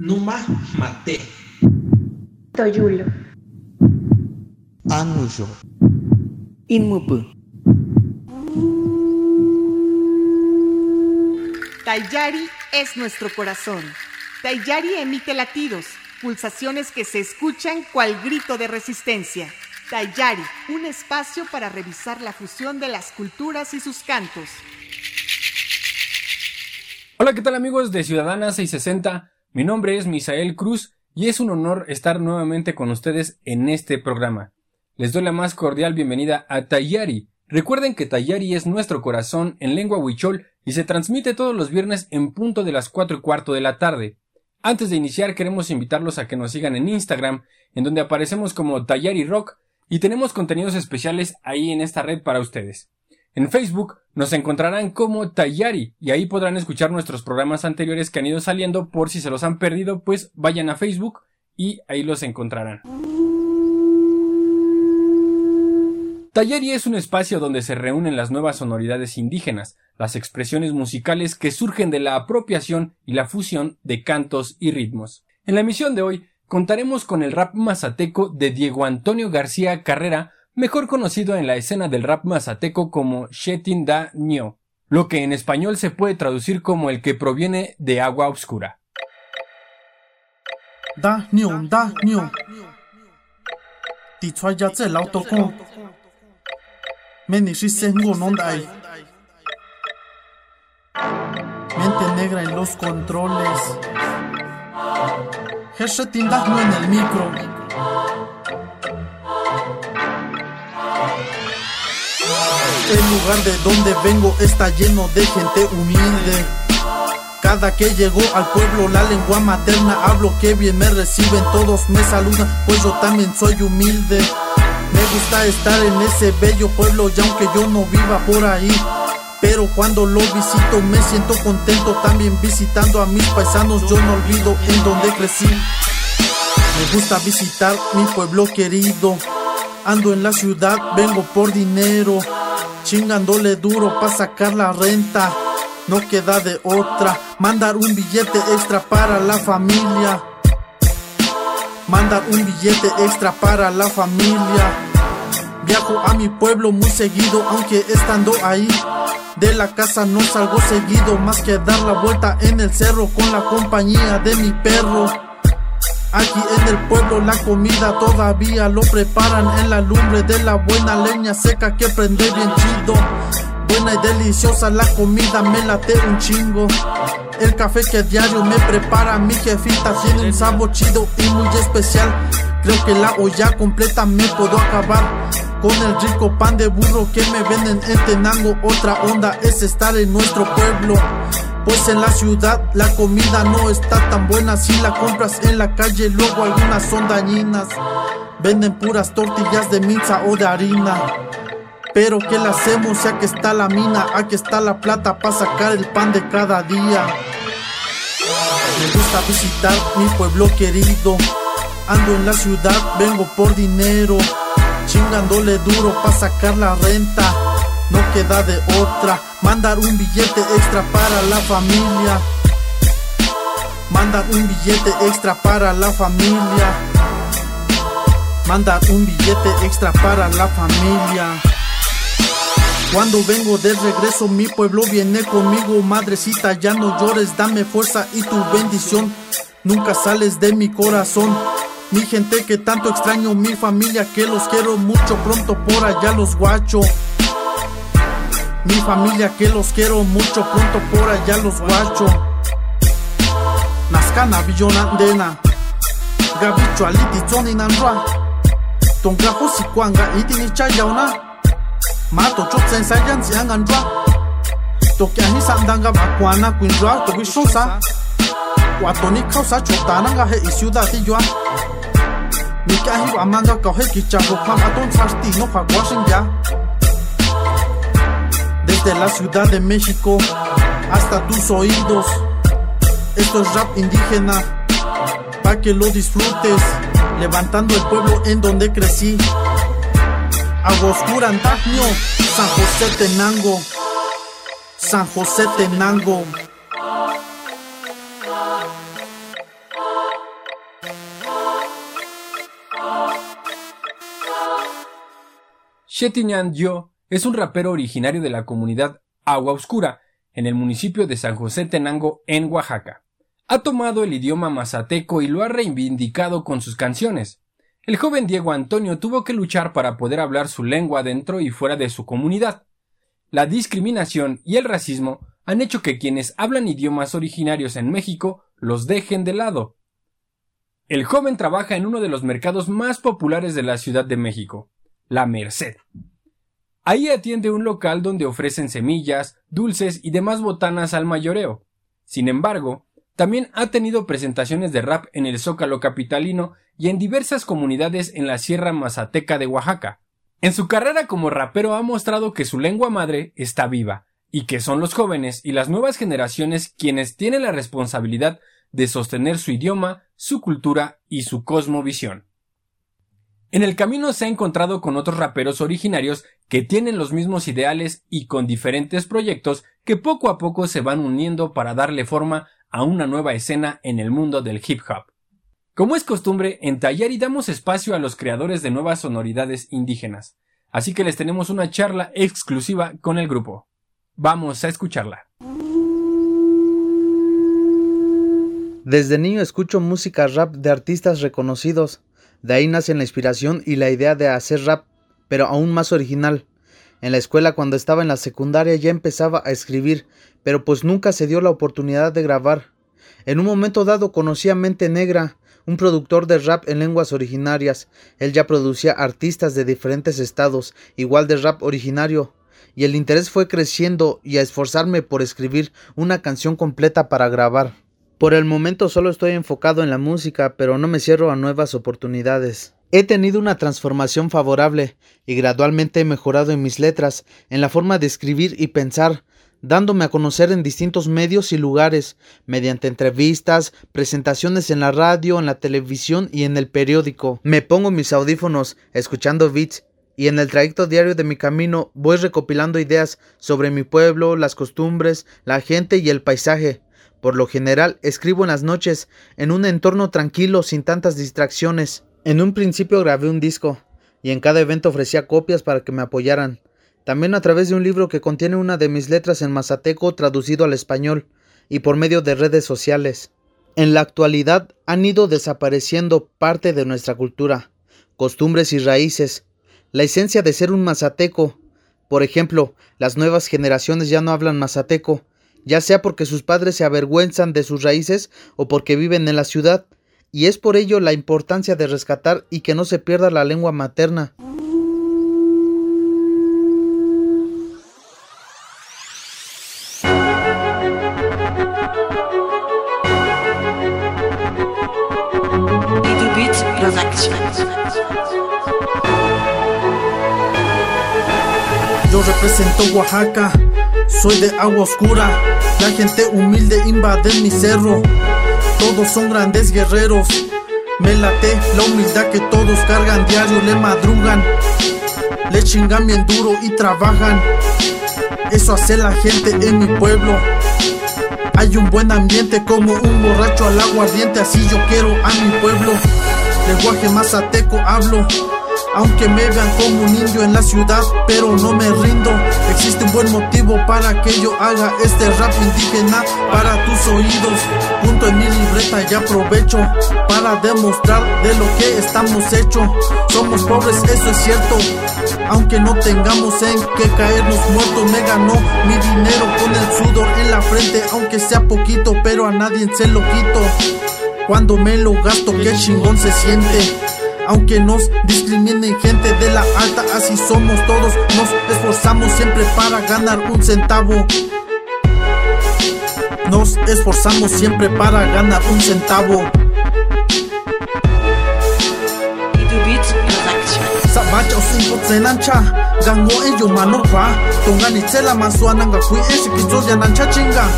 Numa Mate. Toyulo. Anuyo. Inmupu. Tayari es nuestro corazón. Tayari emite latidos, pulsaciones que se escuchan cual grito de resistencia. Tayari, un espacio para revisar la fusión de las culturas y sus cantos. Hola, ¿qué tal amigos de Ciudadana 660? Mi nombre es Misael Cruz y es un honor estar nuevamente con ustedes en este programa. Les doy la más cordial bienvenida a Tayari. Recuerden que Tayari es nuestro corazón en lengua huichol y se transmite todos los viernes en punto de las cuatro y cuarto de la tarde. Antes de iniciar queremos invitarlos a que nos sigan en Instagram, en donde aparecemos como Tayari Rock y tenemos contenidos especiales ahí en esta red para ustedes. En Facebook nos encontrarán como Tayari y ahí podrán escuchar nuestros programas anteriores que han ido saliendo por si se los han perdido, pues vayan a Facebook y ahí los encontrarán. Tayari es un espacio donde se reúnen las nuevas sonoridades indígenas, las expresiones musicales que surgen de la apropiación y la fusión de cantos y ritmos. En la emisión de hoy contaremos con el rap mazateco de Diego Antonio García Carrera, mejor conocido en la escena del rap mazateco como Shetin Da Nyo, lo que en español se puede traducir como el que proviene de agua oscura. Da Nyo, Da. Meni Mente negra en los controles. Headshot en el micro. El lugar de donde vengo está lleno de gente humilde. Cada que llego al pueblo, la lengua materna hablo que bien me reciben, todos me saludan, pues yo también soy humilde. Me gusta estar en ese bello pueblo, y aunque yo no viva por ahí, pero cuando lo visito me siento contento también visitando a mis paisanos. Yo no olvido en donde crecí. Me gusta visitar mi pueblo querido. Ando en la ciudad, vengo por dinero. Chingándole duro para sacar la renta. No queda de otra. Mandar un billete extra para la familia. Mandar un billete extra para la familia. Viajo a mi pueblo muy seguido, aunque estando ahí de la casa no salgo seguido, más que dar la vuelta en el cerro con la compañía de mi perro. Aquí en el pueblo la comida todavía lo preparan en la lumbre de la buena leña seca que prende bien chido. Buena y deliciosa la comida, me late un chingo. El café que diario me prepara mi jefita tiene un sabor chido y muy especial. Creo que la olla completa me puedo acabar con el rico pan de burro que me venden en Tenango. Otra onda es estar en nuestro pueblo. Pues en la ciudad la comida no está tan buena si la compras en la calle, luego algunas son dañinas. Venden puras tortillas de minza o de harina. Pero ¿qué le hacemos? Ya que está la mina, aquí está la plata para sacar el pan de cada día. Me gusta visitar mi pueblo querido. Ando en la ciudad, vengo por dinero chingándole duro pa' sacar la renta. No queda de otra, mandar un billete extra para la familia. Mandar un billete extra para la familia. Mandar un billete extra para la familia. Cuando vengo de regreso, mi pueblo viene conmigo. Madrecita, ya no llores, dame fuerza y tu bendición. Nunca sales de mi corazón. Mi gente que tanto extraño, mi familia que los quiero mucho, pronto por allá los guacho. Mi familia que los quiero mucho, pronto por allá los guacho. Naskana billona dena, gabicho aliti zoni nanrua. Tonga hosi kwanga itini chayauna. Mato chotsen sayan si anganrua. Toki ani sandanga bakwana kuinrua, toki shosa. Watoni causa chotananga he y ciudad y yo. Mikahi amanga coge kichago pamatón sartino jaguasen ya desde la Ciudad de México hasta tus oídos. Esto es rap indígena, para que lo disfrutes, levantando el pueblo en donde crecí. Agoscura Antagno, San José Tenango, San José Tenango. Shetiñan yo es un rapero originario de la comunidad Agua Oscura, en el municipio de San José Tenango, en Oaxaca. Ha tomado el idioma mazateco y lo ha reivindicado con sus canciones. El joven Diego Antonio tuvo que luchar para poder hablar su lengua dentro y fuera de su comunidad. La discriminación y el racismo han hecho que quienes hablan idiomas originarios en México los dejen de lado. El joven trabaja en uno de los mercados más populares de la Ciudad de México, La Merced. Ahí atiende un local donde ofrecen semillas, dulces y demás botanas al mayoreo. Sin embargo, también ha tenido presentaciones de rap en el Zócalo capitalino y en diversas comunidades en la Sierra Mazateca de Oaxaca. En su carrera como rapero ha mostrado que su lengua madre está viva y que son los jóvenes y las nuevas generaciones quienes tienen la responsabilidad de sostener su idioma, su cultura y su cosmovisión. En el camino se ha encontrado con otros raperos originarios que tienen los mismos ideales y con diferentes proyectos que poco a poco se van uniendo para darle forma a una nueva escena en el mundo del hip hop. Como es costumbre, en Tayari damos espacio a los creadores de nuevas sonoridades indígenas, así que les tenemos una charla exclusiva con el grupo. Vamos a escucharla. Desde niño escucho música rap de artistas reconocidos de ahí nace la inspiración y la idea de hacer rap, pero aún más original. En la escuela cuando estaba en la secundaria ya empezaba a escribir, pero pues nunca se dio la oportunidad de grabar. En un momento dado conocí a Mente Negra, un productor de rap en lenguas originarias. Él ya producía artistas de diferentes estados, igual de rap originario, y el interés fue creciendo y a esforzarme por escribir una canción completa para grabar. Por el momento solo estoy enfocado en la música, pero no me cierro a nuevas oportunidades. He tenido una transformación favorable y gradualmente he mejorado en mis letras, en la forma de escribir y pensar, dándome a conocer en distintos medios y lugares, mediante entrevistas, presentaciones en la radio, en la televisión y en el periódico. Me pongo mis audífonos, escuchando beats, y en el trayecto diario de mi camino voy recopilando ideas sobre mi pueblo, las costumbres, la gente y el paisaje. Por lo general escribo en las noches, en un entorno tranquilo sin tantas distracciones. En un principio grabé un disco, y en cada evento ofrecía copias para que me apoyaran. También a través de un libro que contiene una de mis letras en mazateco traducido al español, y por medio de redes sociales. En la actualidad han ido desapareciendo parte de nuestra cultura, costumbres y raíces, la esencia de ser un mazateco. Por ejemplo, las nuevas generaciones ya no hablan mazateco, ya sea porque sus padres se avergüenzan de sus raíces o porque viven en la ciudad, y es por ello la importancia de rescatar y que no se pierda la lengua materna. Yo represento Oaxaca soy de agua oscura, la gente humilde invade mi cerro. Todos son grandes guerreros. Me late la humildad que todos cargan diario, le madrugan. Le chingan bien duro y trabajan. Eso hace la gente en mi pueblo. Hay un buen ambiente como un borracho al agua ardiente, así yo quiero a mi pueblo. Lenguaje mazateco hablo. Aunque me vean como un indio en la ciudad, pero no me rindo. Existe un buen motivo para que yo haga este rap indígena para tus oídos. Junto en mi libreta y aprovecho para demostrar de lo que estamos hechos. Somos pobres, eso es cierto. Aunque no tengamos en que caernos muertos, me ganó mi dinero con el sudor en la frente, aunque sea poquito, pero a nadie se lo quito. Cuando me lo gasto, qué chingón se siente aunque nos discriminen gente de la alta, así somos todos, nos esforzamos siempre para ganar un centavo. Nos esforzamos siempre para ganar un centavo. Sabacha o cinco tsenancha, gango en yo mano pa, tonga ni tsela masua nanga kui ese que ya nancha chinga,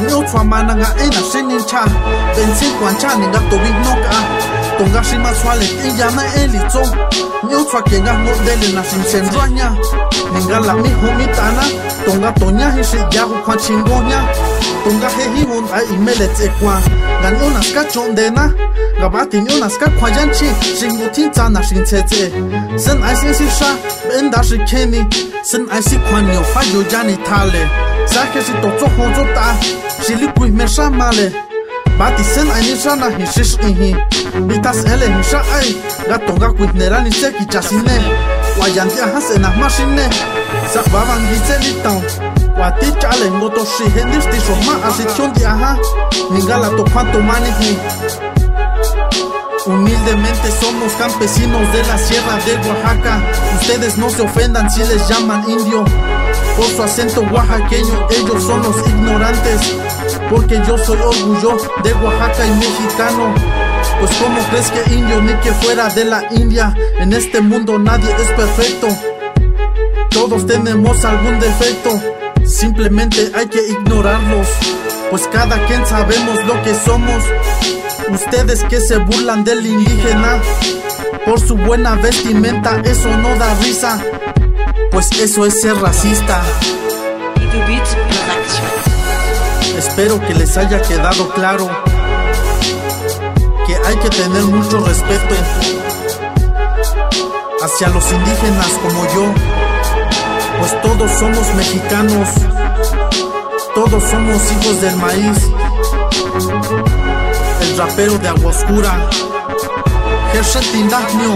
ni otra mananga en la shenincha, benzin guancha ninga to big noka. Tonga shima swale kinga na eli tso Nyo tswa kenga no dele na shin sen ranya Nenga la mi homi tana Tonga tonya hi shi yahu kwa chingonya Tonga he hi won a imele tse kwa. Gan yo naska chondena Gaba tin yo naska kwa janchi Shingo tin tsa na shin tse tse. Sen ai sin si sha Ben da shi keni Sen ai si kwa nyo fa yo jani tale Sa ke si to tso hozo ta Shili kui me sha male Batizen hain izana hiziz ihi Bitaz ele hisa ai Gato gakuit nera nitzek itxasine Guayantia hazen ahmasine Zak baban gitzen ditan Wati txalen goto si hendiz Tizo ma azizion diaha Ningala topan tomanik ni Humildemente somos campesinos de la sierra de Oaxaca. Ustedes no se ofendan si les llaman indio. Por su acento oaxaqueño, ellos son los ignorantes. Porque yo soy orgullo de Oaxaca y mexicano. Pues como crees que indio ni que fuera de la India. En este mundo nadie es perfecto. Todos tenemos algún defecto. Simplemente hay que ignorarlos. Pues cada quien sabemos lo que somos. Ustedes que se burlan del indígena. Por su buena vestimenta, eso no da risa, pues eso es ser racista. Espero que les haya quedado claro que hay que tener mucho respeto hacia los indígenas como yo, pues todos somos mexicanos, todos somos hijos del maíz rapero de Agua Oscura, Hershey Dagnio.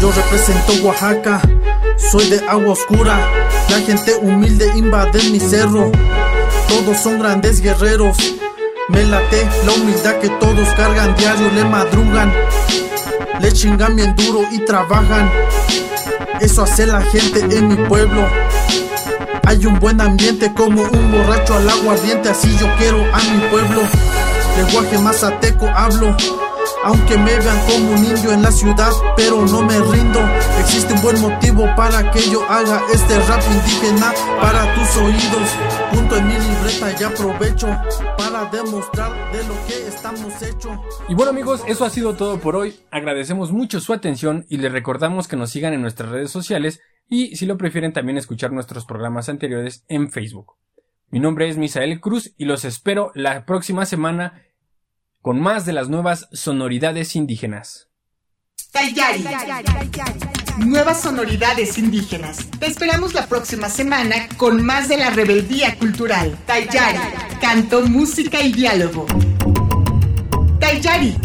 Yo represento Oaxaca, soy de agua oscura, la gente humilde invade mi cerro, todos son grandes guerreros, me late la humildad que todos cargan diario, le madrugan, le chingan bien duro y trabajan. Eso hace la gente en mi pueblo. Hay un buen ambiente como un borracho al aguardiente, así yo quiero a mi pueblo. Lenguaje mazateco hablo, aunque me vean como un indio en la ciudad, pero no me rindo. Existe un buen motivo para que yo haga este rap indígena para tus oídos. Punto en mi libreta y aprovecho para demostrar de lo que estamos hechos. Y bueno amigos, eso ha sido todo por hoy. Agradecemos mucho su atención y les recordamos que nos sigan en nuestras redes sociales y si lo prefieren también escuchar nuestros programas anteriores en Facebook. Mi nombre es Misael Cruz y los espero la próxima semana con más de las nuevas sonoridades indígenas. Tayari. Nuevas sonoridades indígenas. Te esperamos la próxima semana con más de la rebeldía cultural. Tayari. Canto, música y diálogo. Tayari